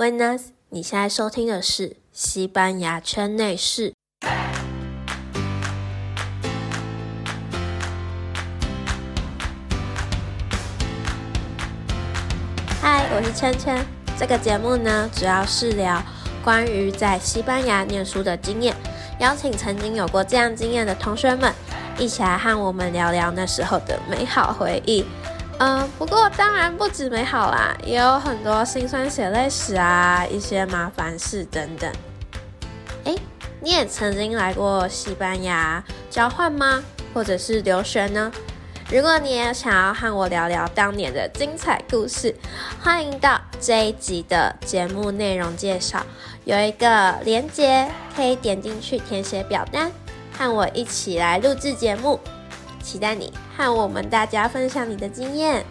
Buenas，你现在收听的是西班牙圈内事。嗨，我是圈圈。这个节目呢，主要是聊关于在西班牙念书的经验，邀请曾经有过这样经验的同学们，一起来和我们聊聊那时候的美好回忆。嗯，不过当然不止美好啦，也有很多辛酸血泪史啊，一些麻烦事等等。哎，你也曾经来过西班牙交换吗？或者是留学呢？如果你也想要和我聊聊当年的精彩故事，欢迎到这一集的节目内容介绍有一个连接，可以点进去填写表单，和我一起来录制节目。期待你和我们大家分享你的经验。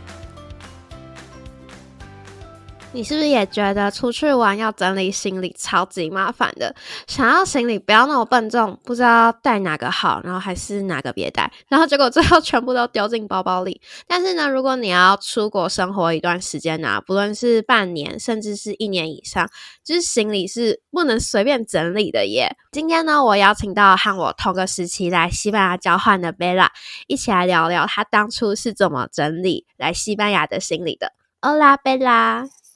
你是不是也觉得出去玩要整理行李超级麻烦的？想要行李不要那么笨重，不知道带哪个好，然后还是哪个别带，然后结果最后全部都丢进包包里。但是呢，如果你要出国生活一段时间呢，不论是半年甚至是一年以上，就是行李是不能随便整理的耶。今天呢，我邀请到和我同个时期来西班牙交换的贝拉，一起来聊聊他当初是怎么整理来西班牙的行李的。Hola，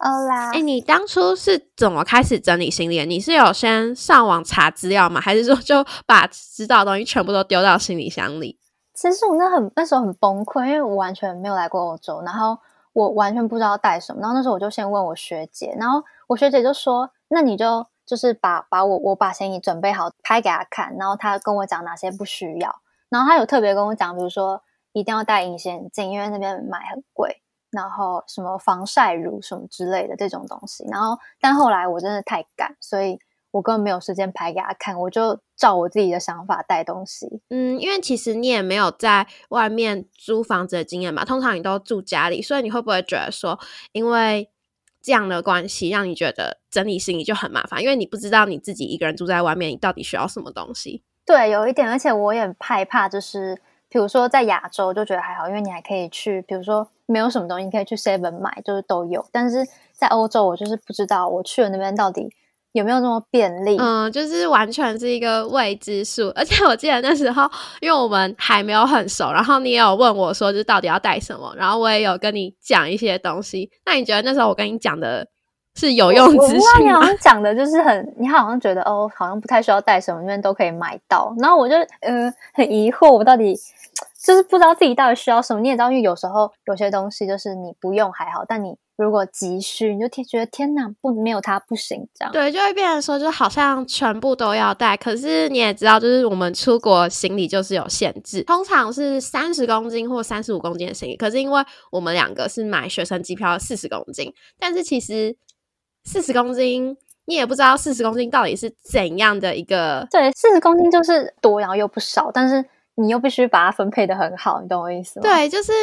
贝拉。Hola，哎，你当初是怎么开始整理行李的？你是有先上网查资料吗？还是说就把知道的东西全部都丢到行李箱里？其实我那很那时候很崩溃，因为我完全没有来过欧洲，然后我完全不知道带什么。然后那时候我就先问我学姐，然后我学姐就说：“那你就就是把把我我把行李准备好，拍给她看，然后她跟我讲哪些不需要。然后她有特别跟我讲，比如说一定要戴隐形眼镜，因为那边买很贵。”然后什么防晒乳什么之类的这种东西，然后但后来我真的太赶，所以我根本没有时间拍给他看，我就照我自己的想法带东西。嗯，因为其实你也没有在外面租房子的经验嘛，通常你都住家里，所以你会不会觉得说，因为这样的关系，让你觉得整理行李就很麻烦，因为你不知道你自己一个人住在外面，你到底需要什么东西？对，有一点，而且我也害怕，就是比如说在亚洲就觉得还好，因为你还可以去，比如说。没有什么东西可以去 Seven 买，就是都有。但是在欧洲，我就是不知道我去了那边到底有没有那么便利。嗯，就是完全是一个未知数。而且我记得那时候，因为我们还没有很熟，然后你也有问我说，就到底要带什么，然后我也有跟你讲一些东西。那你觉得那时候我跟你讲的是有用资讯吗？讲的就是很，你好像觉得哦，好像不太需要带什么，因为都可以买到。然后我就嗯很疑惑，我到底。就是不知道自己到底需要什么，你也知道，因为有时候有些东西就是你不用还好，但你如果急需，你就天觉得天哪，不没有它不行这样。对，就会变成说，就好像全部都要带。可是你也知道，就是我们出国行李就是有限制，通常是三十公斤或三十五公斤的行李。可是因为我们两个是买学生机票四十公斤，但是其实四十公斤你也不知道四十公斤到底是怎样的一个。对，四十公斤就是多，然后又不少，但是。你又必须把它分配的很好，你懂我意思吗？对，就是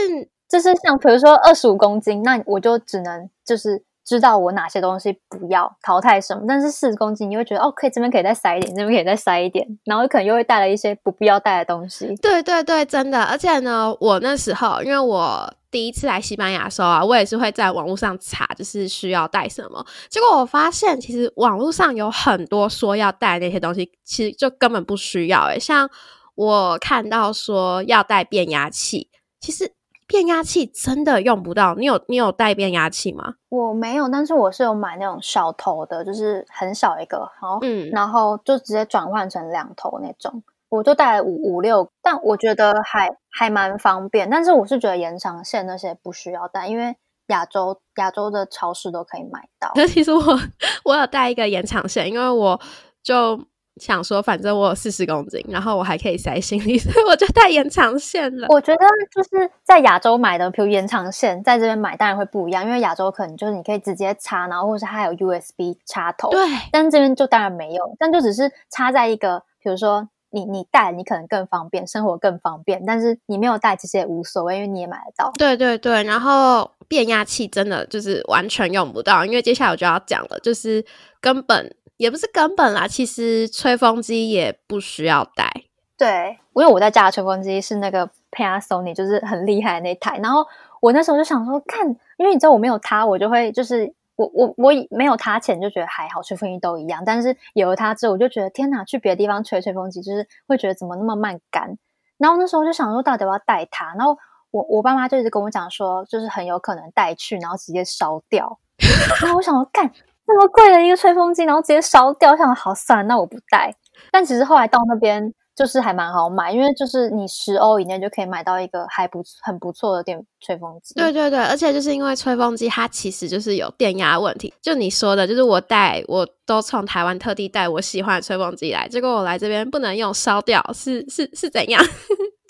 就是像比如说二十五公斤，那我就只能就是知道我哪些东西不要淘汰什么。但是四十公斤，你会觉得哦，可以这边可以再塞一点，这边可以再塞一点，然后可能又会带了一些不必要带的东西。对对对，真的。而且呢，我那时候因为我第一次来西班牙的时候啊，我也是会在网络上查，就是需要带什么。结果我发现，其实网络上有很多说要带那些东西，其实就根本不需要。诶像。我看到说要带变压器，其实变压器真的用不到。你有你有带变压器吗？我没有，但是我是有买那种小头的，就是很小一个，好，嗯，然后就直接转换成两头那种。我就带了五五六，但我觉得还还蛮方便。但是我是觉得延长线那些不需要带，因为亚洲亚洲的超市都可以买到。那其实我 我有带一个延长线，因为我就。想说，反正我有四十公斤，然后我还可以塞行李，所以我就带延长线了。我觉得就是在亚洲买的，比如延长线，在这边买当然会不一样，因为亚洲可能就是你可以直接插，然后或者是它有 USB 插头。对，但这边就当然没有，但就只是插在一个，比如说你你带，你可能更方便，生活更方便。但是你没有带，其实也无所谓，因为你也买得到。对对对，然后变压器真的就是完全用不到，因为接下来我就要讲了，就是根本。也不是根本啦，其实吹风机也不需要带。对，因为我在家的吹风机是那个 Panasonic，就是很厉害的那台。然后我那时候就想说，看，因为你知道我没有它，我就会就是我我我没有它前就觉得还好，吹风机都一样，但是有了它之后，我就觉得天哪，去别的地方吹吹风机就是会觉得怎么那么慢干。然后那时候就想说，到底要不要带它？然后我我爸妈就一直跟我讲说，就是很有可能带去，然后直接烧掉。然后我想说，干那么贵的一个吹风机，然后直接烧掉，我想好算，那我不带。但其实后来到那边。就是还蛮好买，因为就是你十欧以内就可以买到一个还不很不错的电吹风机。对对对，而且就是因为吹风机它其实就是有电压问题，就你说的，就是我带我都从台湾特地带我喜欢的吹风机来，结果我来这边不能用，烧掉，是是是怎样？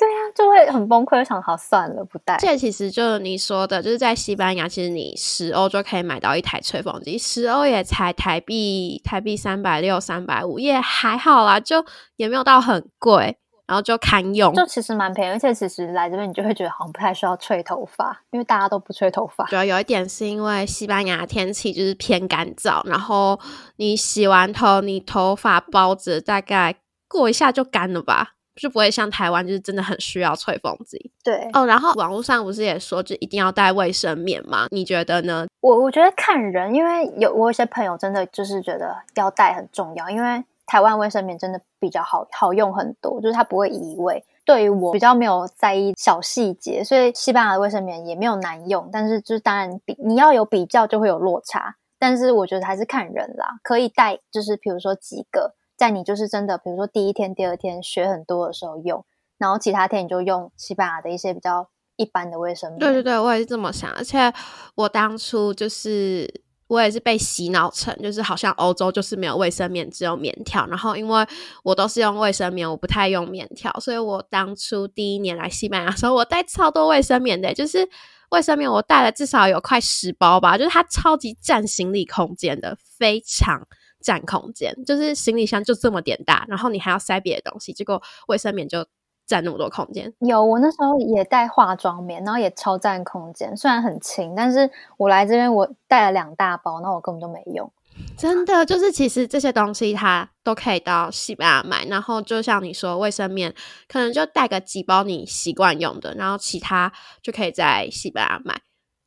对呀，就会很崩溃，想好算了，不带。这其实就你说的，就是在西班牙，其实你十欧就可以买到一台吹风机，十欧也才台币台币三百六、三百五，也还好啦，就也没有到很贵，然后就堪用，就其实蛮便宜。而且其实来这边，你就会觉得好像不太需要吹头发，因为大家都不吹头发。主要有一点是因为西班牙天气就是偏干燥，然后你洗完头，你头发包着，大概过一下就干了吧。就不会像台湾，就是真的很需要吹风机。对哦，然后网络上不是也说，就一定要带卫生棉吗？你觉得呢？我我觉得看人，因为有我有些朋友真的就是觉得要带很重要，因为台湾卫生棉真的比较好好用很多，就是它不会移位。对于我比较没有在意小细节，所以西班牙的卫生棉也没有难用。但是就是当然比你要有比较就会有落差，但是我觉得还是看人啦，可以带就是比如说几个。在你就是真的，比如说第一天、第二天学很多的时候用，然后其他天你就用西班牙的一些比较一般的卫生棉。对对对，我也是这么想。而且我当初就是我也是被洗脑成，就是好像欧洲就是没有卫生棉，只有棉条。然后因为我都是用卫生棉，我不太用棉条，所以我当初第一年来西班牙的时候，我带超多卫生棉的，就是卫生棉我带了至少有快十包吧，就是它超级占行李空间的，非常。占空间，就是行李箱就这么点大，然后你还要塞别的东西，结果卫生棉就占那么多空间。有，我那时候也带化妆棉，然后也超占空间，虽然很轻，但是我来这边我带了两大包，那我根本就没用。真的，就是其实这些东西它都可以到西班牙买，然后就像你说，卫生棉可能就带个几包你习惯用的，然后其他就可以在西班牙买。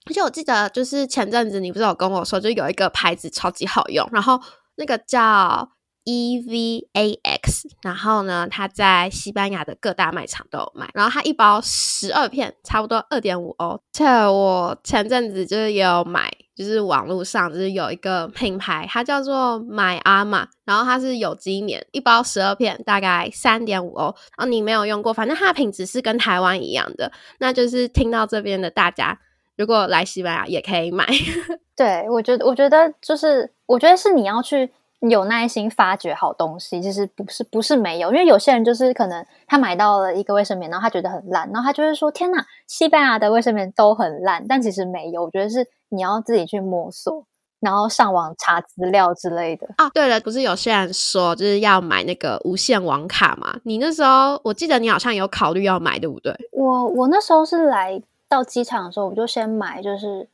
而且我记得就是前阵子你不是有跟我说，就有一个牌子超级好用，然后。那个叫 EVAX，然后呢，它在西班牙的各大卖场都有卖。然后它一包十二片，差不多二点五欧。且我前阵子就是也有买，就是网络上就是有一个品牌，它叫做 My Arma，然后它是有机棉，一包十二片，大概三点五欧。然后你没有用过，反正它的品质是跟台湾一样的。那就是听到这边的大家，如果来西班牙也可以买。对，我觉得，我觉得就是，我觉得是你要去有耐心发掘好东西，其实不是不是没有，因为有些人就是可能他买到了一个卫生棉，然后他觉得很烂，然后他就是说：“天哪，西班牙的卫生棉都很烂。”但其实没有，我觉得是你要自己去摸索，然后上网查资料之类的啊。对了，不是有些人说就是要买那个无线网卡嘛？你那时候我记得你好像有考虑要买，对不对？我我那时候是来到机场的时候，我就先买，就是。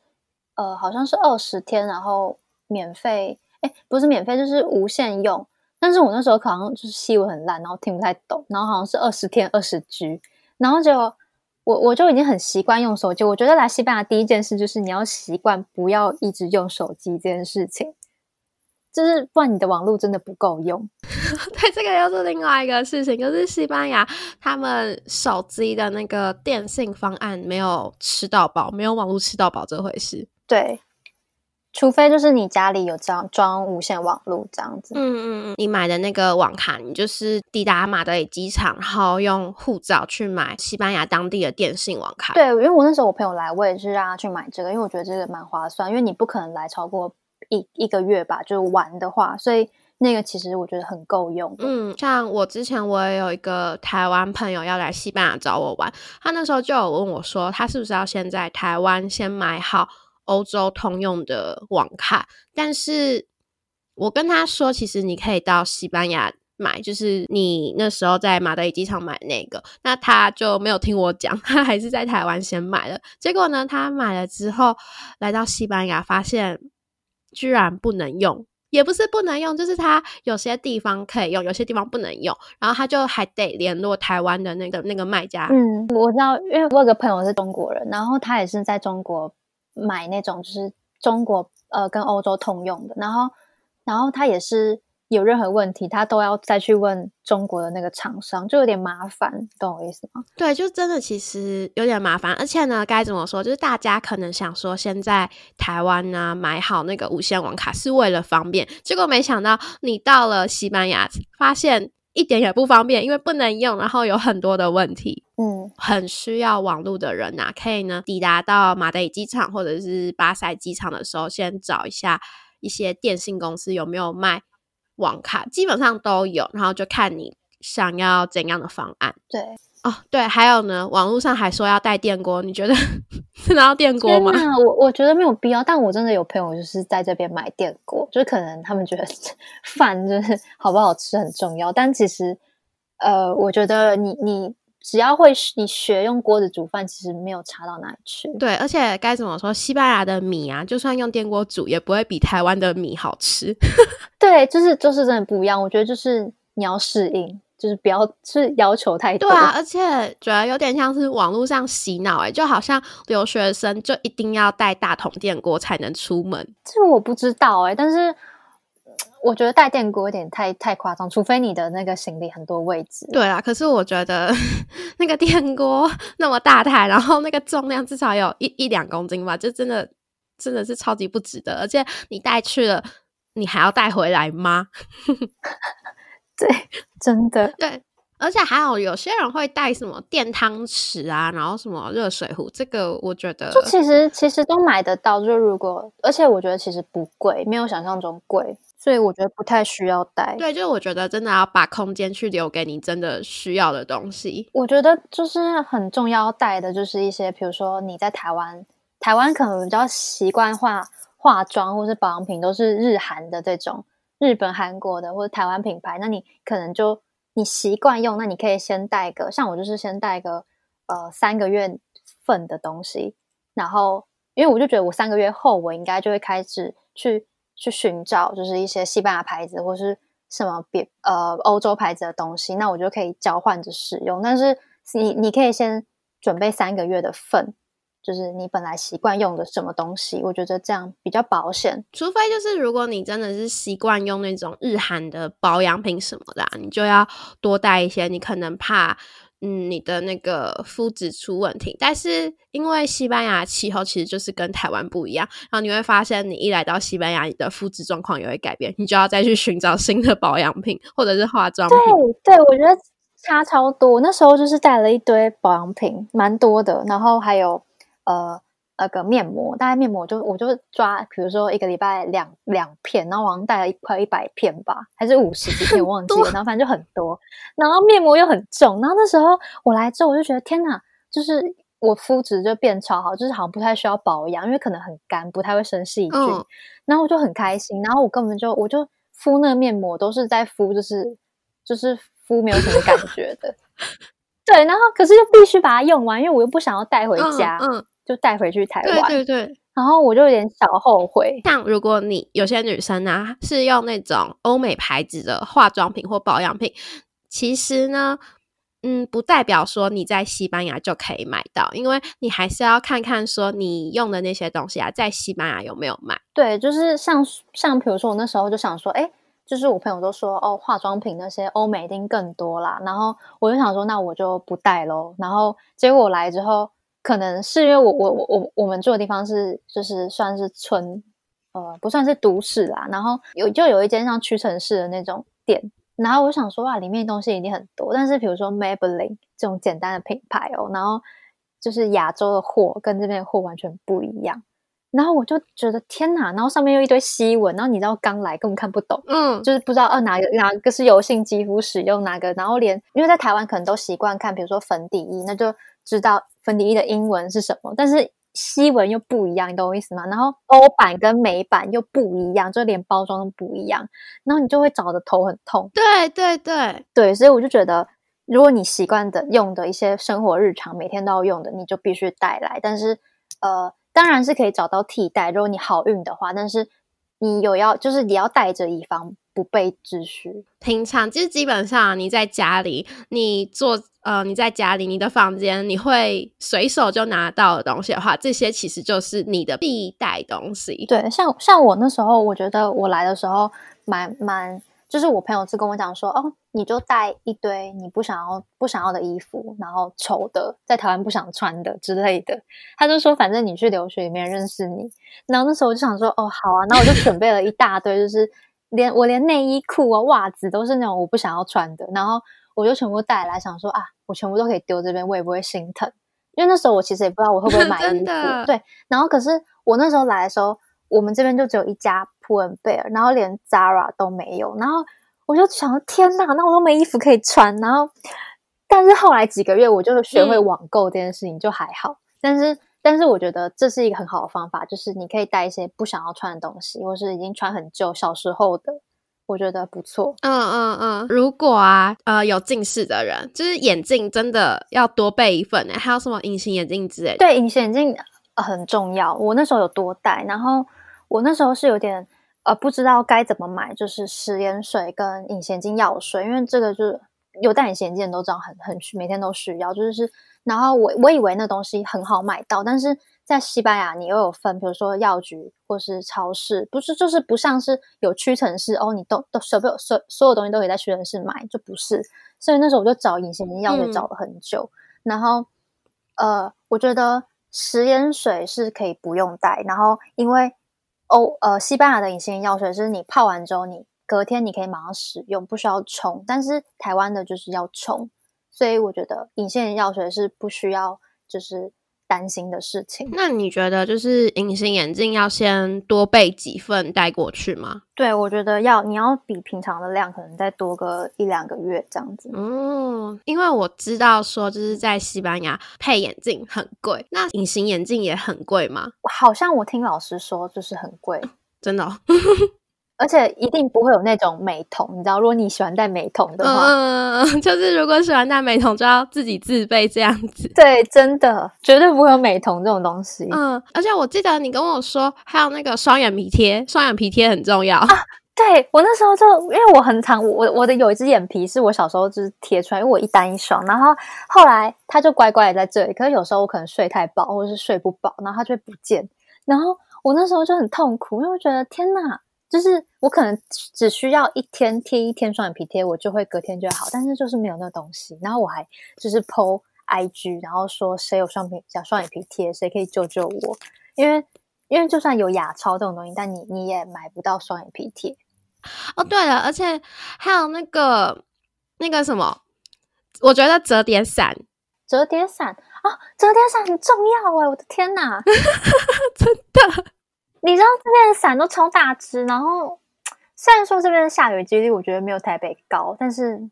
呃，好像是二十天，然后免费，哎，不是免费，就是无限用。但是我那时候好像就是西文很烂，然后听不太懂，然后好像是二十天二十 G，然后就我我就已经很习惯用手机。我觉得来西班牙第一件事就是你要习惯不要一直用手机这件事情，就是不然你的网络真的不够用。对，这个又是另外一个事情，就是西班牙他们手机的那个电信方案没有吃到饱，没有网络吃到饱这回事。对，除非就是你家里有装装无线网络这样子。嗯嗯嗯，你买的那个网卡，你就是抵达马德里机场，然后用护照去买西班牙当地的电信网卡。对，因为我那时候我朋友来，我也是让他去买这个，因为我觉得这个蛮划算，因为你不可能来超过一一个月吧，就是玩的话，所以。那个其实我觉得很够用。嗯，像我之前我也有一个台湾朋友要来西班牙找我玩，他那时候就有问我说，他是不是要先在台湾先买好欧洲通用的网卡？但是我跟他说，其实你可以到西班牙买，就是你那时候在马德里机场买那个，那他就没有听我讲，他还是在台湾先买了。结果呢，他买了之后来到西班牙，发现居然不能用。也不是不能用，就是它有些地方可以用，有些地方不能用，然后他就还得联络台湾的那个那个卖家。嗯，我知道，因为我有个朋友是中国人，然后他也是在中国买那种就是中国呃跟欧洲通用的，然后然后它也是有任何问题，它都要再去问中国的那个厂商，就有点麻烦，懂我意思吗？对，就真的其实有点麻烦，而且呢，该怎么说？就是大家可能想说，现在台湾呢买好那个无线网卡是为了方便，结果没想到你到了西班牙，发现一点也不方便，因为不能用，然后有很多的问题。嗯，很需要网络的人呐，可以呢抵达到马德里机场或者是巴塞机场的时候，先找一下一些电信公司有没有卖网卡，基本上都有，然后就看你想要怎样的方案。对，哦，对，还有呢，网络上还说要带电锅，你觉得真的要电锅吗？我我觉得没有必要，但我真的有朋友就是在这边买电锅，就是可能他们觉得 饭就是好不好吃很重要，但其实呃，我觉得你你只要会你学用锅子煮饭，其实没有差到哪里去。对，而且该怎么说，西班牙的米啊，就算用电锅煮，也不会比台湾的米好吃。对，就是就是真的不一样。我觉得就是你要适应，就是不要是要求太多。对啊，而且觉得有点像是网络上洗脑、欸，就好像留学生就一定要带大桶电锅才能出门。这个我不知道哎、但是我觉得带电锅有点太太夸张，除非你的那个行李很多位置。对啊，可是我觉得 那个电锅 那么大台，然后那个重量至少有一一两公斤吧，就真的真的是超级不值得。而且你带去了，你还要带回来吗？对，真的。对，而且还有有些人会带什么电汤匙啊，然后什么热水壶，这个我觉得就其实其实都买得到，就如果而且我觉得其实不贵，没有想象中贵，所以我觉得不太需要带。对，就是我觉得真的要把空间去留给你真的需要的东西。我觉得就是很重要带的，就是一些比如说你在台湾，台湾可能比较习惯化化妆或是保养品都是日韩的这种日本、韩国的或者台湾品牌，那你可能就你习惯用，那你可以先带个，像我就是先带个呃三个月份的东西，然后因为我就觉得我三个月后我应该就会开始去去寻找，就是一些西班牙牌子或是什么别呃欧洲牌子的东西，那我就可以交换着使用。但是你你可以先准备三个月的份，就是你本来习惯用的什么东西，我觉得这样比较保险。除非就是如果你真的是习惯用那种日韩的保养品什么的、啊，你就要多带一些。你可能怕，嗯，你的那个肤质出问题。但是因为西班牙气候其实就是跟台湾不一样，然后你会发现，你一来到西班牙，你的肤质状况也会改变，你就要再去寻找新的保养品或者是化妆品。对，对我觉得差超多。那时候就是带了一堆保养品，蛮多的，然后还有呃那个面膜，大概面膜就我就抓，比如说一个礼拜两两片，然后我好像带了一块一百片吧，还是五十几片，我 忘记了，然后反正就很多，然后面膜又很重，然后那时候我来之后，我就觉得天哪，就是我肤质就变超好，就是好像不太需要保养，因为可能很干，不太会生细菌，嗯。然后我就很开心，然后我根本就我就敷那个面膜都是在敷，就是就是敷没有什么感觉的，对，然后可是又必须把它用完，因为我又不想要带回家，嗯，嗯就带回去台对湾，对对。然后我就有点小后悔。像如果你有些女生啊是用那种欧美牌子的化妆品或保养品，其实呢，嗯，不代表说你在西班牙就可以买到，因为你还是要看看说你用的那些东西啊，在西班牙有没有卖。对，就是像像比如说我那时候就想说，哎，就是我朋友都说哦，化妆品那些欧美一定更多啦，然后我就想说，那我就不带喽。然后结果我来之后，可能是因为我我我我我们住的地方是就是算是村，呃，不算是都市啦。然后有就有一间像屈臣氏的那种店，然后我想说哇，里面东西一定很多。但是比如说 Maybelline 这种简单的品牌哦，然后就是亚洲的货跟这边的货完全不一样。然后我就觉得天哪，然后上面又一堆西文，然后你知道刚来根本看不懂，嗯，就是不知道呃哪个哪个是油性肌肤使用哪个，然后连因为在台湾可能都习惯看，比如说粉底液，那就知道粉底液的英文是什么，但是西文又不一样，你懂我意思吗？然后欧版跟美版又不一样，就连包装都不一样，然后你就会找的头很痛。对对对，对，所以我就觉得，如果你习惯的用的一些生活日常每天都要用的，你就必须带来。但是呃，当然是可以找到替代，如果你好运的话。但是你有要，就是你要带着以防不被秩序。平常就是基本上你在家里，你做呃你在家里你的房间，你会随手就拿到的东西的话，这些其实就是你的必带东西。对，像像我那时候，我觉得我来的时候蛮蛮。就是我朋友是跟我讲说，哦，你就带一堆你不想要不想要的衣服，然后丑的，在台湾不想穿的之类的。他就说，反正你去留学也没人认识你。然后那时候我就想说，哦，好啊，那我就准备了一大堆，就是连我连内衣裤啊、袜子都是那种我不想要穿的。然后我就全部带来，想说啊，我全部都可以丢这边，我也不会心疼。因为那时候我其实也不知道我会不会 买衣服，对。然后可是我那时候来的时候，我们这边就只有一家。普恩贝尔，然后连 Zara 都没有，然后我就想，天哪，那我都没衣服可以穿。然后，但是后来几个月，我就学会网购这件事情，就还好。但是，但是我觉得这是一个很好的方法，就是你可以带一些不想要穿的东西，或是已经穿很旧、小时候的，我觉得不错。嗯嗯嗯。如果啊，呃，有近视的人，就是眼镜真的要多备一份呢。还有什么隐形眼镜之类？对，隐形眼镜很重要。我那时候有多戴，然后我那时候是有点。呃，不知道该怎么买，就是食盐水跟隐形眼镜药水，因为这个就是有戴隐形眼镜都知道很很，每天都需要。就是，然后我我以为那东西很好买到，但是在西班牙你又有分，比如说药局或是超市，不是就是不像是有屈臣氏哦，你都都所有所所有东西都可以在屈臣氏买，就不是。所以那时候我就找隐形药水找了很久，然后呃，我觉得食盐水是可以不用带，然后因为。欧呃，西班牙的隐形眼药水是你泡完之后，你隔天你可以马上使用，不需要冲。但是台湾的就是要冲，所以我觉得隐形眼药水是不需要就是担心的事情。那你觉得就是隐形眼镜要先多备几份带过去吗？对，我觉得要你要比平常的量可能再多个一两个月这样子。嗯，因为我知道说就是在西班牙配眼镜很贵，那隐形眼镜也很贵吗？好像我听老师说就是很贵，真的。而且一定不会有那种美瞳，你知道，如果你喜欢戴美瞳的话，嗯，就是如果喜欢戴美瞳，就要自己自备这样子。对，真的绝对不会有美瞳这种东西。嗯，而且我记得你跟我说，还有那个双眼皮贴，双眼皮贴很重要啊。对我那时候就因为我很常我我的有一只眼皮是我小时候就是贴出来，因为我一单一双，然后后来它就乖乖的在这里，可是有时候我可能睡太饱或者是睡不饱，然后它就会不见，然后我那时候就很痛苦，因为我觉得天哪。就是我可能只需要一天贴一天双眼皮贴，我就会隔天就好。但是就是没有那东西，然后我还就是 PO IG，然后说谁有双皮想双眼皮贴，谁可以救救我？因为因为就算有亚超这种东西，但你你也买不到双眼皮贴。哦，对了，而且还有那个那个什么，我觉得折叠伞，折叠伞啊，折叠伞很重要哎！我的天哪，真的。你知道这边的伞都超大只，然后虽然说这边的下雨几率我觉得没有台北高，但是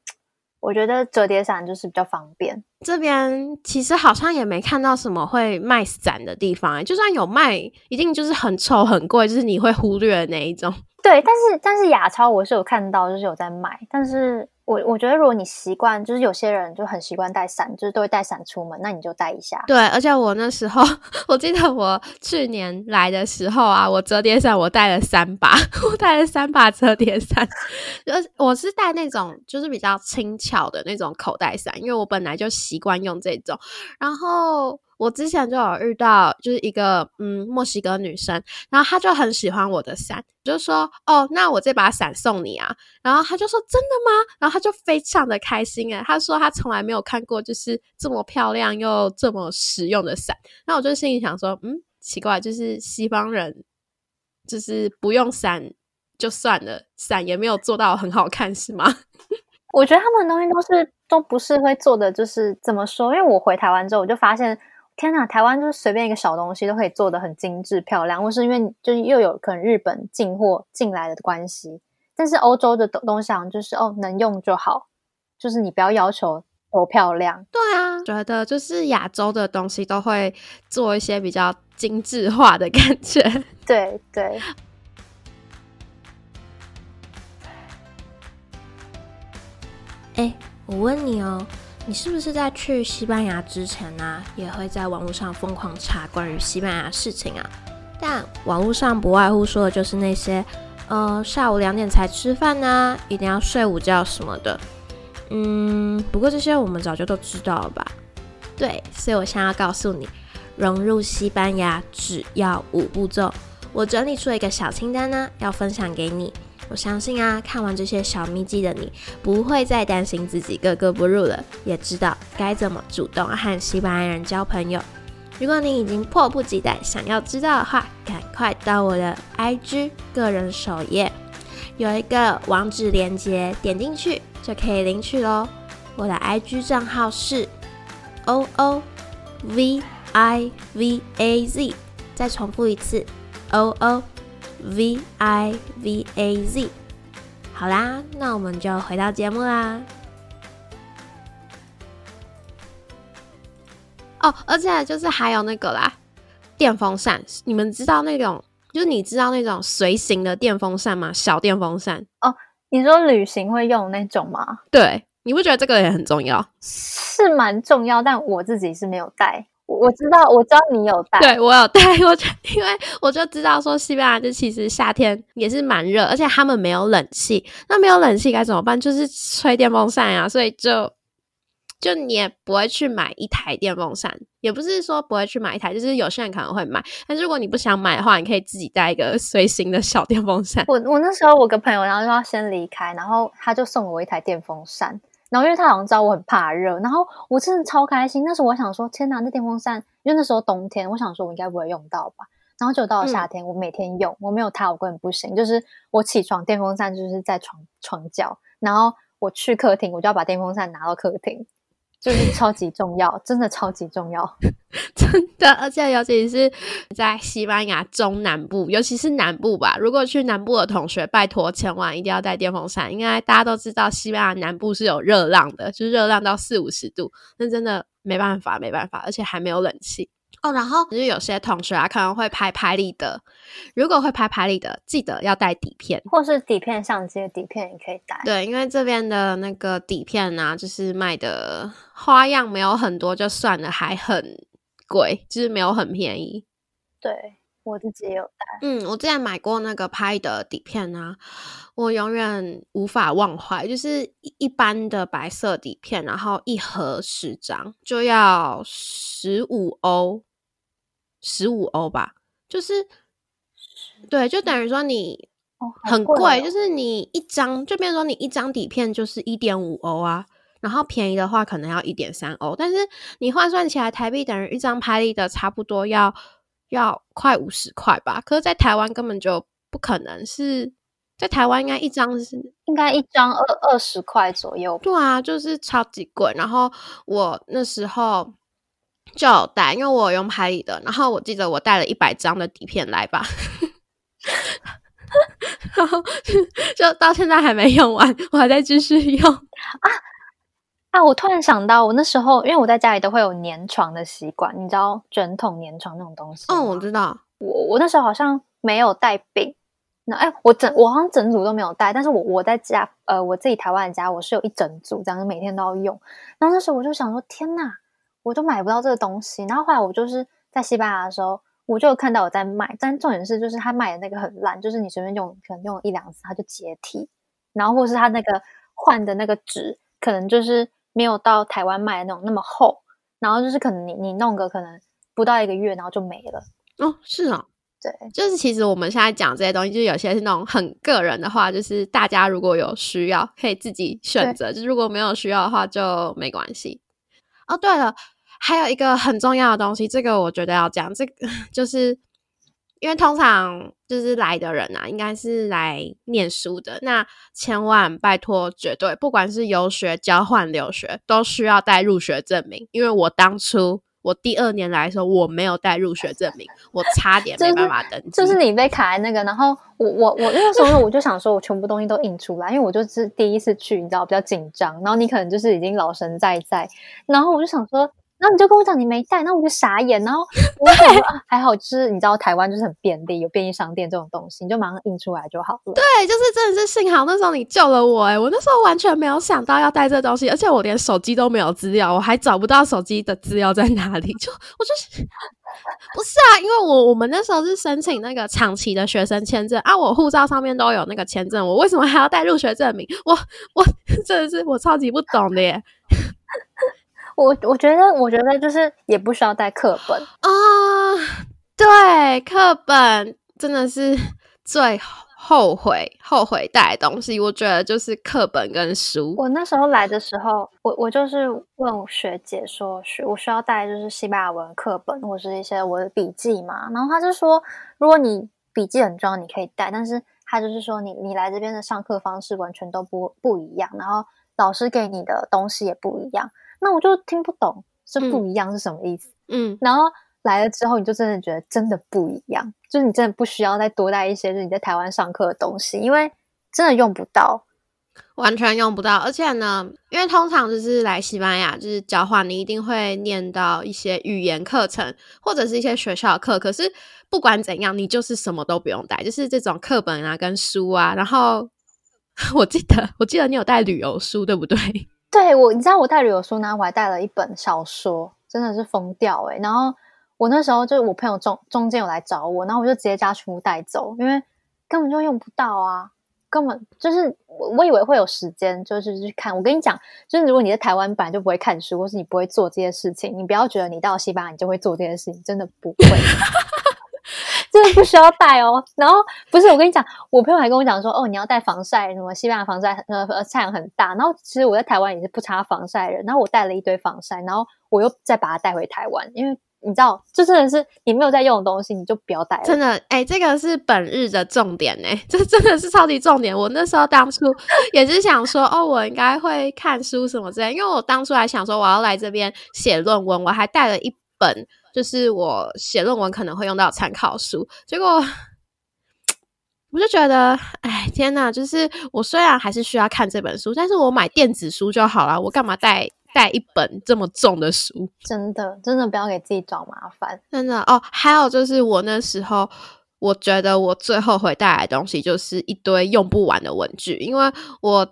我觉得折叠伞就是比较方便。这边其实好像也没看到什么会卖伞的地方，就算有卖，一定就是很丑很贵，就是你会忽略的那一种。对，但是但是亚超我是有看到，就是有在卖，但是。我我觉得，如果你习惯，就是有些人就很习惯带伞，就是都会带伞出门，那你就带一下。对，而且我那时候，我记得我去年来的时候啊，我折叠伞我带了三把，我带了三把折叠伞，就我是带那种就是比较轻巧的那种口袋伞，因为我本来就习惯用这种，然后。我之前就有遇到，就是一个嗯墨西哥女生，然后她就很喜欢我的伞，就说哦，那我这把伞送你啊。然后她就说真的吗？然后她就非常的开心诶，她说她从来没有看过就是这么漂亮又这么实用的伞。那我就心里想说，嗯，奇怪，就是西方人就是不用伞就算了，伞也没有做到很好看，是吗？我觉得他们的东西都是都不是会做的，就是怎么说？因为我回台湾之后，我就发现。天呐，台湾就是随便一个小东西都可以做的很精致漂亮，或是因为就是又有可能日本进货进来的关系，但是欧洲的东东西就是哦能用就好，就是你不要要求多漂亮。对啊，觉得就是亚洲的东西都会做一些比较精致化的感觉。对对。哎，我问你哦。你是不是在去西班牙之前呢，也会在网络上疯狂查关于西班牙事情啊？但网络上不外乎说的就是那些呃，下午两点才吃饭呢，一定要睡午觉什么的。嗯，不过这些我们早就都知道了吧？对，所以我想要告诉你，融入西班牙只要五步骤。我整理出了一个小清单呢，要分享给你。我相信啊，看完这些小秘籍的你，不会再担心自己格格不入了，也知道该怎么主动和西班牙人交朋友。如果你已经迫不及待想要知道的话，赶快到我的 IG 个人首页，有一个网址链接，点进去就可以领取喽。我的 IG 账号是 O O V I V A Z，再重复一次 O O V I V A Z。好啦，那我们就回到节目啦。哦，而且就是还有那个啦，电风扇，你们知道那种，就是你知道那种随行的电风扇吗？小电风扇哦，你说旅行会用那种吗？对，你不觉得这个也很重要？是蛮重要，但我自己是没有带。我知道，我知道你有带，对我有带。我就因为我就知道说，西班牙就其实夏天也是蛮热，而且他们没有冷气，那没有冷气该怎么办？就是吹电风扇呀，所以就。就你也不会去买一台电风扇，也不是说不会去买一台，就是有些人可能会买。但是如果你不想买的话，你可以自己带一个随行的小电风扇。我我那时候我个朋友，然后就要先离开，然后他就送了我一台电风扇。然后因为他好像知道我很怕热，然后我真的超开心。那时候我想说，天哪，那电风扇，因为那时候冬天，我想说我应该不会用到吧。然后就到了夏天，我每天用，我没有它我根本不行。就是我起床，电风扇就是在床床角，然后我去客厅，我就要把电风扇拿到客厅。就是超级重要，真的超级重要，真的，而且尤其是在西班牙中南部，尤其是南部吧。如果去南部的同学，拜托千万一定要带电风扇，应该大家都知道西班牙南部是有热浪的，就是热浪到四五十度，那真的没办法，没办法，而且还没有冷气。哦，然后就是有些同学啊，可能会拍拍立得。如果会拍拍立得，记得要带底片，或是底片相机的底片也可以带。对，因为这边的那个底片呢，就是卖的花样没有很多，就算了，还很贵，就是没有很便宜。对我自己也有带。嗯，我之前买过那个拍的底片啊，我永远无法忘怀。就是一般的白色底片，然后一盒十张就要十五欧。十五欧吧，就是对，就等于说你很贵，就是你一张，就变成说你一张底片就是一点五欧啊，然后便宜的话可能要一点三欧，但是你换算起来台币等于一张拍立得差不多要要快五十块吧，可是，在台湾根本就不可能是在台湾应该一张是应该一张二二十块左右，对啊，就是超级贵，然后我那时候。就有带，因为我用拍立得，然后我记得我带了一百张的底片来吧，然后就到现在还没用完，我还在继续用啊啊！我突然想到，我那时候因为我在家里都会有粘床的习惯，你知道卷筒粘床那种东西？嗯，我知道。我我那时候好像没有带饼，那哎，我整我好像整组都没有带，但是我我在家呃我自己台湾的家，我是有一整组，这样每天都要用。然后那时候我就想说，天呐！我都买不到这个东西，然后后来我就是在西班牙的时候，我就看到我在卖，但重点是就是他卖的那个很烂，就是你随便用可能用一两次它就解体，然后或是他那个换的那个纸可能就是没有到台湾卖的那种那么厚，然后就是可能你你弄个可能不到一个月，然后就没了。哦，是啊，对，就是其实我们现在讲这些东西，就是有些是那种很个人的话，就是大家如果有需要可以自己选择，就如果没有需要的话就没关系。哦，对了。还有一个很重要的东西，这个我觉得要讲，这个 就是因为通常就是来的人啊，应该是来念书的，那千万拜托，绝对不管是游学、交换、留学，都需要带入学证明。因为我当初我第二年来的时候，我没有带入学证明，我差点没办法登记。就是你被卡在那个，然后我我我那个时候我就想说，我全部东西都印出来，因为我就是第一次去，你知道比较紧张，然后你可能就是已经老神在在，然后我就想说。然后你就跟我讲你没带，那我就傻眼。然后我还好，就是你知道台湾就是很便利，有便利商店这种东西，你就马上印出来就好了。对，就是真的是幸好那时候你救了我哎！我那时候完全没有想到要带这东西，而且我连手机都没有资料，我还找不到手机的资料在哪里。就我就是不是啊，因为我我们那时候是申请那个长期的学生签证啊，我护照上面都有那个签证，我为什么还要带入学证明？我我 真的是我超级不懂的耶。我我觉得我觉得就是也不需要带课本啊，对，课本真的是最。后悔后悔带东西，我觉得就是课本跟书。我那时候来的时候，我我就是问学姐说，需我需要带就是西班牙文课本或是一些我的笔记嘛？然后他就说，如果你笔记很重要，你可以带，但是他就是说，你你来这边的上课方式完全都不不一样，然后老师给你的东西也不一样。那我就听不懂，是不一样是什么意思？嗯，然后。来了之后，你就真的觉得真的不一样，就是你真的不需要再多带一些，就是你在台湾上课的东西，因为真的用不到，完全用不到。而且呢，因为通常就是来西班牙就是交换，你一定会念到一些语言课程或者是一些学校课。可是不管怎样，你就是什么都不用带，就是这种课本啊跟书啊。然后 我记得，我记得你有带旅游书，对不对？对，我你知道我带旅游书呢，我还带了一本小说，真的是疯掉哎，然后。我那时候就是我朋友中中间有来找我，然后我就直接加全部带走，因为根本就用不到啊，根本就是我我以为会有时间，就是去看。我跟你讲，就是如果你在台湾本来就不会看书，或是你不会做这些事情，你不要觉得你到西班牙你就会做这些事情，真的不会，真的不需要带哦。然后不是我跟你讲，我朋友还跟我讲说，哦，你要带防晒，什么西班牙防晒呃太阳很大。然后其实我在台湾也是不擦防晒的，然后我带了一堆防晒，然后我又再把它带回台湾，因为。你知道，就真的是你没有在用的东西，你就不要带了。真的，哎，这个是本日的重点哎，这真的是超级重点。我那时候当初 也是想说，哦，我应该会看书什么之类，因为我当初还想说我要来这边写论文，我还带了一本，就是我写论文可能会用到参考书。结果我就觉得，哎，天哪！就是我虽然还是需要看这本书，但是我买电子书就好了，我干嘛带？带一本这么重的书，真的真的不要给自己找麻烦。真的哦，还有就是我那时候，我觉得我最后悔带来的东西就是一堆用不完的文具，因为我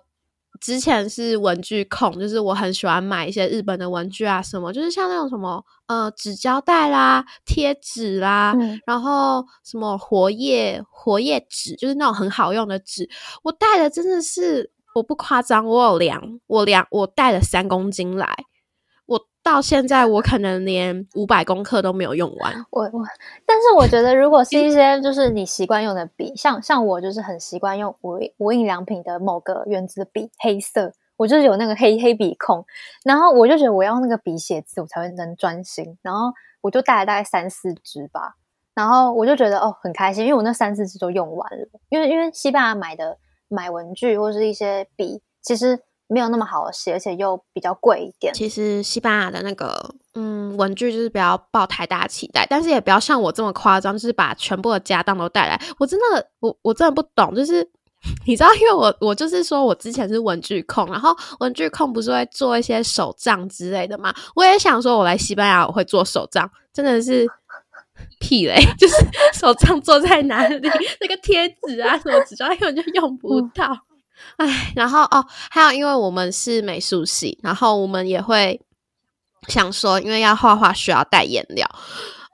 之前是文具控，就是我很喜欢买一些日本的文具啊，什么就是像那种什么呃纸胶带啦、贴纸啦，然后什么活页活页纸，就是那种很好用的纸，我带的真的是。我不夸张，我有量，我量，我带了三公斤来，我到现在我可能连五百公克都没有用完。我我，但是我觉得，如果是一些就是你习惯用的笔，像像我就是很习惯用无无印良品的某个原子笔，黑色，我就是有那个黑黑笔控，然后我就觉得我要那个笔写字，我才会能专心，然后我就带了大概三四支吧，然后我就觉得哦很开心，因为我那三四支都用完了，因为因为西班牙买的。买文具或是一些笔，其实没有那么好写，而且又比较贵一点。其实西班牙的那个嗯文具就是不要抱太大期待，但是也不要像我这么夸张，就是把全部的家当都带来。我真的我我真的不懂，就是 你知道，因为我我就是说我之前是文具控，然后文具控不是会做一些手账之类的嘛？我也想说我来西班牙我会做手账，真的是。屁嘞！就是手账做在哪里，那个贴纸啊什么纸张根本就用不到。哎，然后哦，还有因为我们是美术系，然后我们也会想说，因为要画画需要带颜料。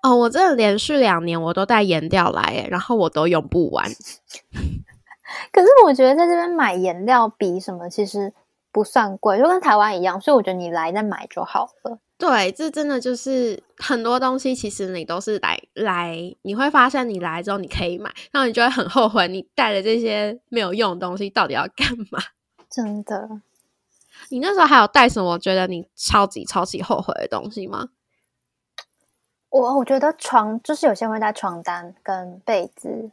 哦，我真的连续两年我都带颜料来，然后我都用不完。可是我觉得在这边买颜料笔什么其实不算贵，就跟台湾一样，所以我觉得你来再买就好了。对，这真的就是很多东西，其实你都是来来，你会发现你来之后你可以买，然后你就会很后悔你带的这些没有用的东西到底要干嘛？真的，你那时候还有带什么？觉得你超级超级后悔的东西吗？我我觉得床就是有些会带床单跟被子、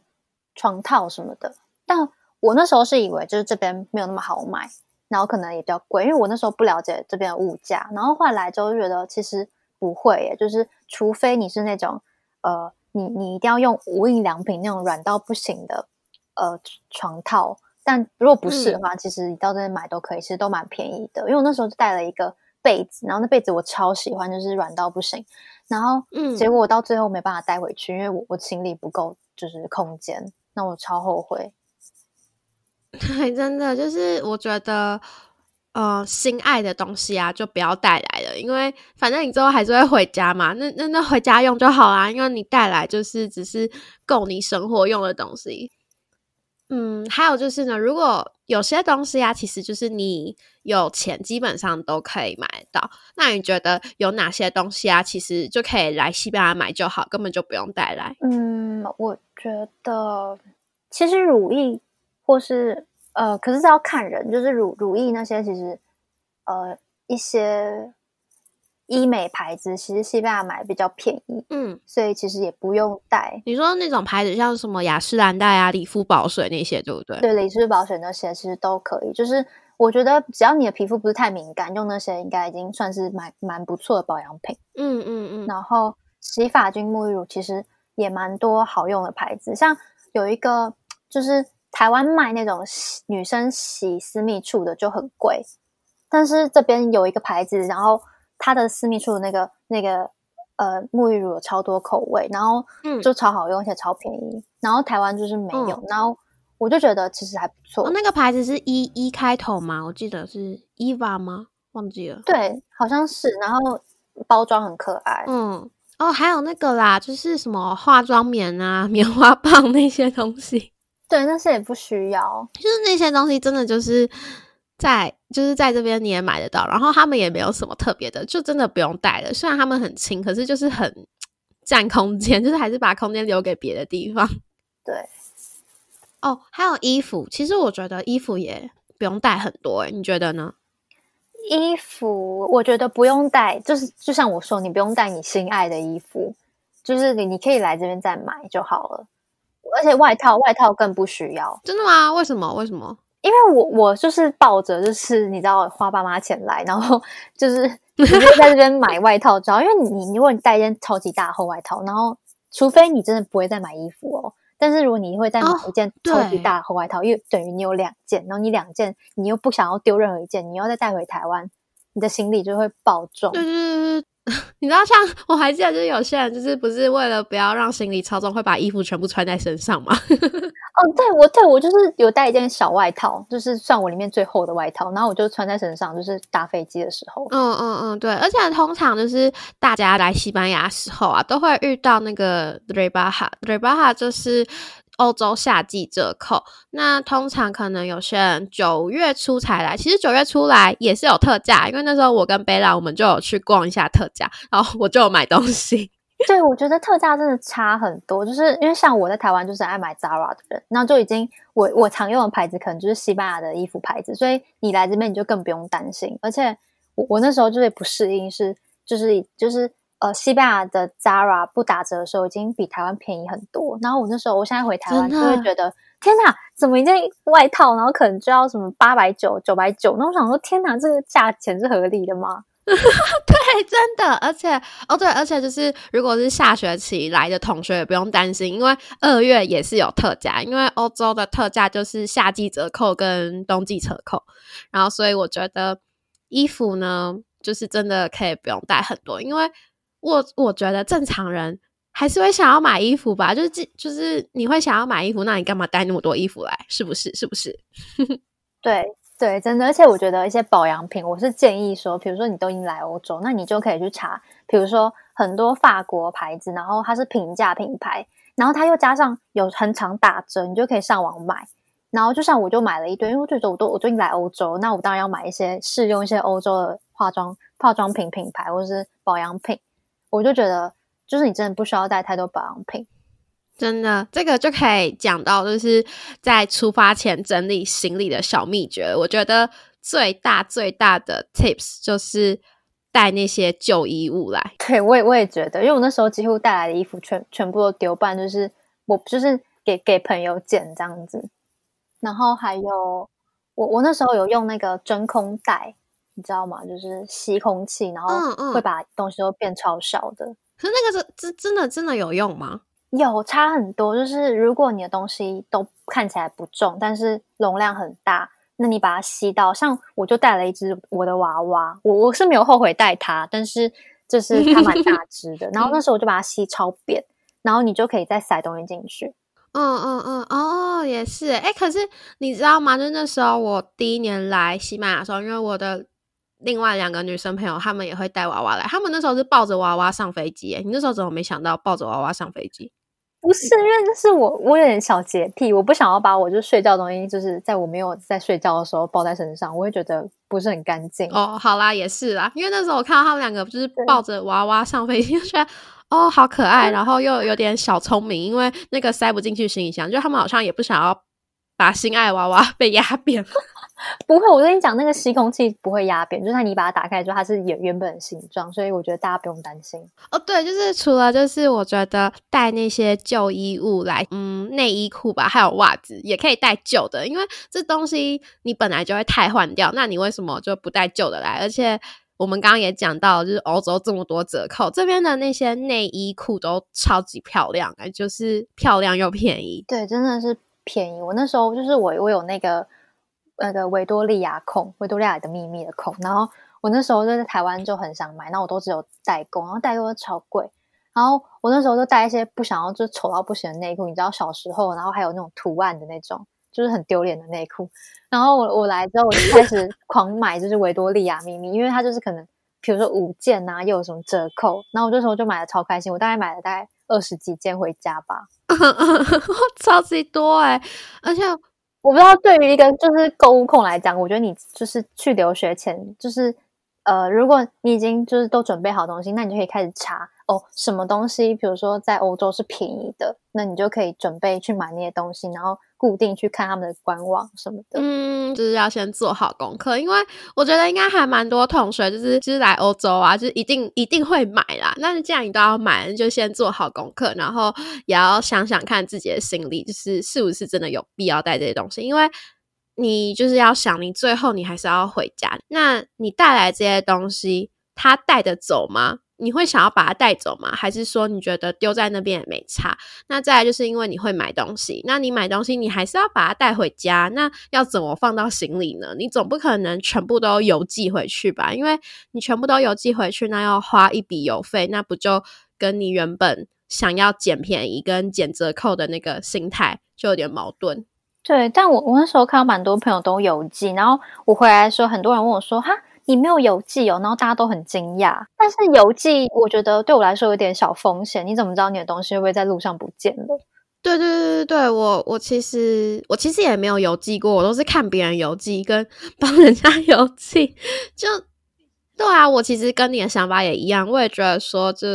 床套什么的，但我那时候是以为就是这边没有那么好买。然后可能也比较贵，因为我那时候不了解这边的物价。然后后来就觉得其实不会耶，就是除非你是那种呃，你你一定要用无印良品那种软到不行的呃床套，但如果不是的话，其实你到这边买都可以，其实都蛮便宜的。因为我那时候就带了一个被子，然后那被子我超喜欢，就是软到不行。然后嗯，结果我到最后没办法带回去，因为我我行李不够，就是空间，那我超后悔。对，真的就是我觉得，呃心爱的东西啊，就不要带来了，因为反正你之后还是会回家嘛，那那那回家用就好啦，因为你带来就是只是够你生活用的东西。嗯，还有就是呢，如果有些东西啊，其实就是你有钱基本上都可以买到。那你觉得有哪些东西啊，其实就可以来西班牙买就好，根本就不用带来？嗯，我觉得其实乳液或是呃，可是要看人，就是乳乳液那些，其实呃一些。医美牌子其实西班牙买比较便宜，嗯，所以其实也不用带。你说那种牌子像什么雅诗兰黛啊、理肤宝水那些，对不对？对，理肤宝水那些其实都可以。就是我觉得只要你的皮肤不是太敏感，用那些应该已经算是蛮蛮不错的保养品。嗯嗯嗯。然后洗发精、沐浴乳其实也蛮多好用的牌子，像有一个就是台湾卖那种女生洗私密处的就很贵，但是这边有一个牌子，然后。它的私密处的那个那个呃沐浴乳有超多口味，然后就超好用，而且超便宜。然后台湾就是没有，然后我就觉得其实还不错。那个牌子是一一开头吗？我记得是 Eva 吗？忘记了。对，好像是。然后包装很可爱。嗯，哦，还有那个啦，就是什么化妆棉啊、棉花棒那些东西。对，那些也不需要。就是那些东西真的就是。在就是在这边你也买得到，然后他们也没有什么特别的，就真的不用带了。虽然他们很轻，可是就是很 占空间，就是还是把空间留给别的地方。对，哦，还有衣服，其实我觉得衣服也不用带很多，诶你觉得呢？衣服我觉得不用带，就是就像我说，你不用带你心爱的衣服，就是你你可以来这边再买就好了。而且外套外套更不需要。真的吗？为什么？为什么？因为我我就是抱着就是你知道花爸妈钱来，然后就是直接在这边买外套，知道？因为你如果你带一件超级大厚外套，然后除非你真的不会再买衣服哦，但是如果你会再买一件超级大厚外套，又等于你有两件，然后你两件你又不想要丢任何一件，你要再带回台湾，你的行李就会爆重。对对对对。你知道，像我还记得，就是有些人就是不是为了不要让行李超重，会把衣服全部穿在身上吗？哦，对，我对我就是有带一件小外套，就是算我里面最厚的外套，然后我就穿在身上，就是搭飞机的时候。嗯嗯嗯，对，而且通常就是大家来西班牙时候啊，都会遇到那个 rebaja，rebaja 就是。欧洲夏季折扣，那通常可能有些人九月初才来，其实九月初来也是有特价，因为那时候我跟贝拉我们就有去逛一下特价，然后我就有买东西。对，我觉得特价真的差很多，就是因为像我在台湾就是爱买 Zara 的人，那就已经我我常用的牌子可能就是西班牙的衣服牌子，所以你来这边你就更不用担心。而且我我那时候就是不适应，是就是就是。呃，西班牙的 Zara 不打折的时候，已经比台湾便宜很多。然后我那时候，我现在回台湾就会觉得，天哪，怎么一件外套，然后可能就要什么八百九、九百九？那我想说，天哪，这个价钱是合理的吗？对，真的。而且，哦，对，而且就是，如果是下学期来的同学，也不用担心，因为二月也是有特价。因为欧洲的特价就是夏季折扣跟冬季折扣。然后，所以我觉得衣服呢，就是真的可以不用带很多，因为。我我觉得正常人还是会想要买衣服吧，就是就是你会想要买衣服，那你干嘛带那么多衣服来？是不是？是不是？对对，真的。而且我觉得一些保养品，我是建议说，比如说你都已经来欧洲，那你就可以去查，比如说很多法国牌子，然后它是平价品牌，然后它又加上有很长打折，你就可以上网买。然后就像我就买了一堆，因为我觉得我都我最近来欧洲，那我当然要买一些试用一些欧洲的化妆化妆品品牌或者是保养品。我就觉得，就是你真的不需要带太多保养品，真的，这个就可以讲到，就是在出发前整理行李的小秘诀。我觉得最大最大的 tips 就是带那些旧衣物来。对，我也我也觉得，因为我那时候几乎带来的衣服全全部都丢半，就是我就是给给朋友捡这样子。然后还有，我我那时候有用那个真空袋。你知道吗？就是吸空气，然后会把东西都变超小的。可是那个是真真的真的有用吗？有差很多。就是如果你的东西都看起来不重，但是容量很大，那你把它吸到，像我就带了一只我的娃娃，我我是没有后悔带它，但是就是它蛮大只的。然后那时候我就把它吸超扁，然后你就可以再塞东西进去。嗯嗯嗯，哦，也是，哎，可是你知道吗？就那时候我第一年来西班牙的时候，因为我的另外两个女生朋友，她们也会带娃娃来，她们那时候是抱着娃娃上飞机。哎，你那时候怎么没想到抱着娃娃上飞机？不是，因为那是我，我有点小洁癖，我不想要把我就睡觉的东西，就是在我没有在睡觉的时候抱在身上，我会觉得不是很干净。哦，好啦，也是啦，因为那时候我看到他们两个就是抱着娃娃上飞机，就觉得哦，好可爱，然后又有点小聪明，因为那个塞不进去行李箱，就他们好像也不想要把心爱娃娃被压扁了。不会，我跟你讲，那个吸空气不会压扁，就是你把它打开之后，它是原原本的形状，所以我觉得大家不用担心。哦，对，就是除了就是我觉得带那些旧衣物来，嗯，内衣裤吧，还有袜子也可以带旧的，因为这东西你本来就会太换掉，那你为什么就不带旧的来？而且我们刚刚也讲到，就是欧洲这么多折扣，这边的那些内衣裤都超级漂亮，哎，就是漂亮又便宜。对，真的是便宜。我那时候就是我我有那个。那个维多利亚控，维多利亚的秘密的控，然后我那时候就在台湾就很想买，那我都只有代购，然后代购超贵，然后我那时候就带一些不想要就丑到不行的内裤，你知道小时候，然后还有那种图案的那种，就是很丢脸的内裤，然后我我来之后我就开始狂买，就是维多利亚秘密，因为它就是可能比如说五件啊，又有什么折扣，然后我这时候就买的超开心，我大概买了大概二十几件回家吧，超级多哎，而且。我不知道，对于一个就是购物控来讲，我觉得你就是去留学前，就是呃，如果你已经就是都准备好东西，那你就可以开始查哦，什么东西，比如说在欧洲是便宜的，那你就可以准备去买那些东西，然后。固定去看他们的官网什么的，嗯，就是要先做好功课，因为我觉得应该还蛮多同学就是就是来欧洲啊，就是一定一定会买啦。那你既然你都要买，就先做好功课，然后也要想想看自己的心理，就是是不是真的有必要带这些东西，因为你就是要想，你最后你还是要回家，那你带来这些东西，他带得走吗？你会想要把它带走吗？还是说你觉得丢在那边也没差？那再来就是因为你会买东西，那你买东西你还是要把它带回家，那要怎么放到行李呢？你总不可能全部都邮寄回去吧？因为你全部都邮寄回去，那要花一笔邮费，那不就跟你原本想要捡便宜跟捡折扣的那个心态就有点矛盾。对，但我我那时候看到蛮多朋友都邮寄，然后我回来的时候，很多人问我说：“哈。”你没有邮寄哦，然后大家都很惊讶。但是邮寄，我觉得对我来说有点小风险。你怎么知道你的东西会不会在路上不见了？对对对对对，我我其实我其实也没有邮寄过，我都是看别人邮寄跟 帮人家邮寄。就对啊，我其实跟你的想法也一样，我也觉得说，就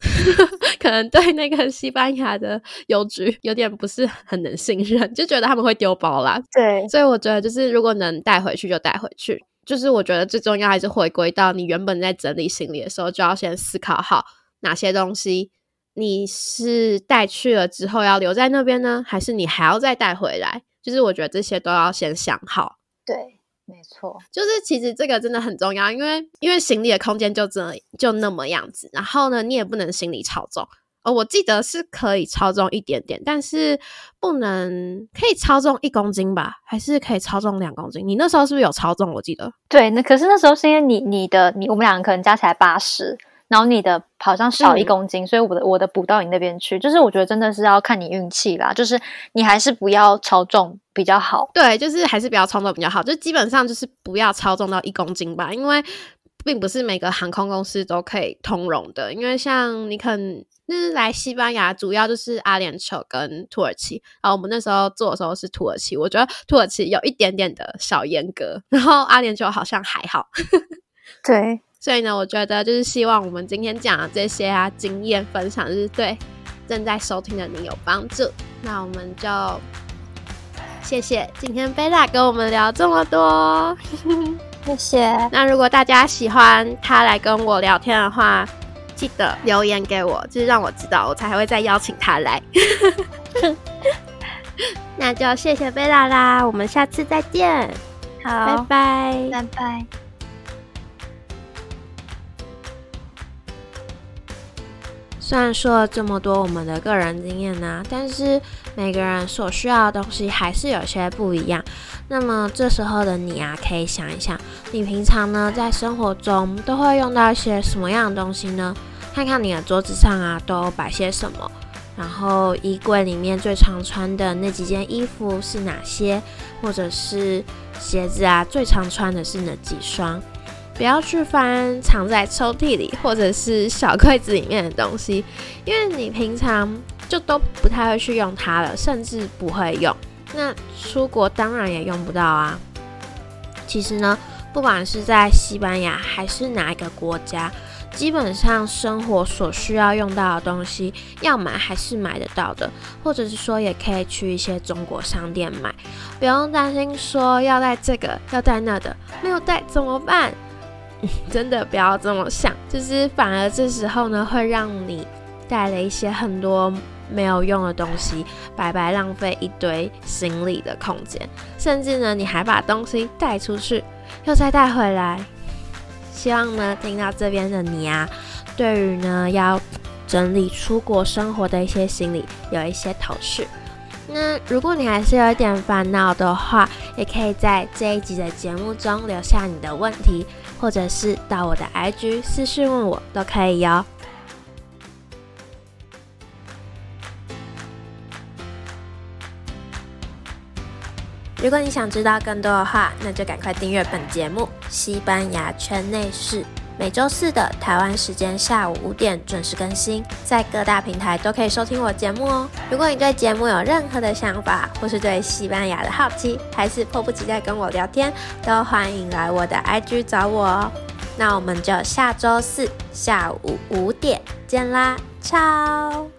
可能对那个西班牙的邮局有点不是很能信任，就觉得他们会丢包啦。对，所以我觉得就是如果能带回去就带回去。就是我觉得最重要还是回归到你原本在整理行李的时候，就要先思考好哪些东西你是带去了之后要留在那边呢，还是你还要再带回来？就是我觉得这些都要先想好。对，没错，就是其实这个真的很重要，因为因为行李的空间就这就那么样子，然后呢，你也不能行李超重。哦，我记得是可以超重一点点，但是不能可以超重一公斤吧？还是可以超重两公斤？你那时候是不是有超重？我记得对，那可是那时候是因为你你的你我们两个可能加起来八十，然后你的好像少一公斤，所以我的我的补到你那边去。就是我觉得真的是要看你运气啦，就是你还是不要超重比较好。对，就是还是不要超重比较好，就基本上就是不要超重到一公斤吧，因为并不是每个航空公司都可以通融的，因为像你可能。那来西班牙主要就是阿联酋跟土耳其，然后我们那时候做的时候是土耳其，我觉得土耳其有一点点的小严格，然后阿联酋好像还好。对，所以呢，我觉得就是希望我们今天讲的这些啊经验分享，就是对正在收听的你有帮助。那我们就谢谢今天贝拉跟我们聊这么多，谢谢。那如果大家喜欢他来跟我聊天的话，记得留言给我，就是让我知道，我才会再邀请他来。那就谢谢贝拉啦，我们下次再见。好，拜拜，拜拜。虽然说了这么多我们的个人经验呢，但是每个人所需要的东西还是有些不一样。那么这时候的你啊，可以想一想，你平常呢在生活中都会用到一些什么样的东西呢？看看你的桌子上啊都摆些什么。然后衣柜里面最常穿的那几件衣服是哪些，或者是鞋子啊最常穿的是哪几双。不要去翻藏在抽屉里或者是小柜子里面的东西，因为你平常就都不太会去用它了，甚至不会用。那出国当然也用不到啊。其实呢，不管是在西班牙还是哪一个国家，基本上生活所需要用到的东西，要买还是买得到的，或者是说也可以去一些中国商店买，不用担心说要带这个要带那的，没有带怎么办？真的不要这么想，就是反而这时候呢，会让你带了一些很多没有用的东西，白白浪费一堆行李的空间，甚至呢，你还把东西带出去，又再带回来。希望呢，听到这边的你啊，对于呢要整理出国生活的一些行李有一些头绪。那如果你还是有一点烦恼的话，也可以在这一集的节目中留下你的问题，或者是到我的 IG 私讯问我都可以哟。如果你想知道更多的话，那就赶快订阅本节目《西班牙圈内事》。每周四的台湾时间下午五点准时更新，在各大平台都可以收听我节目哦。如果你对节目有任何的想法，或是对西班牙的好奇，还是迫不及待跟我聊天，都欢迎来我的 IG 找我哦。那我们就下周四下午五点见啦，超。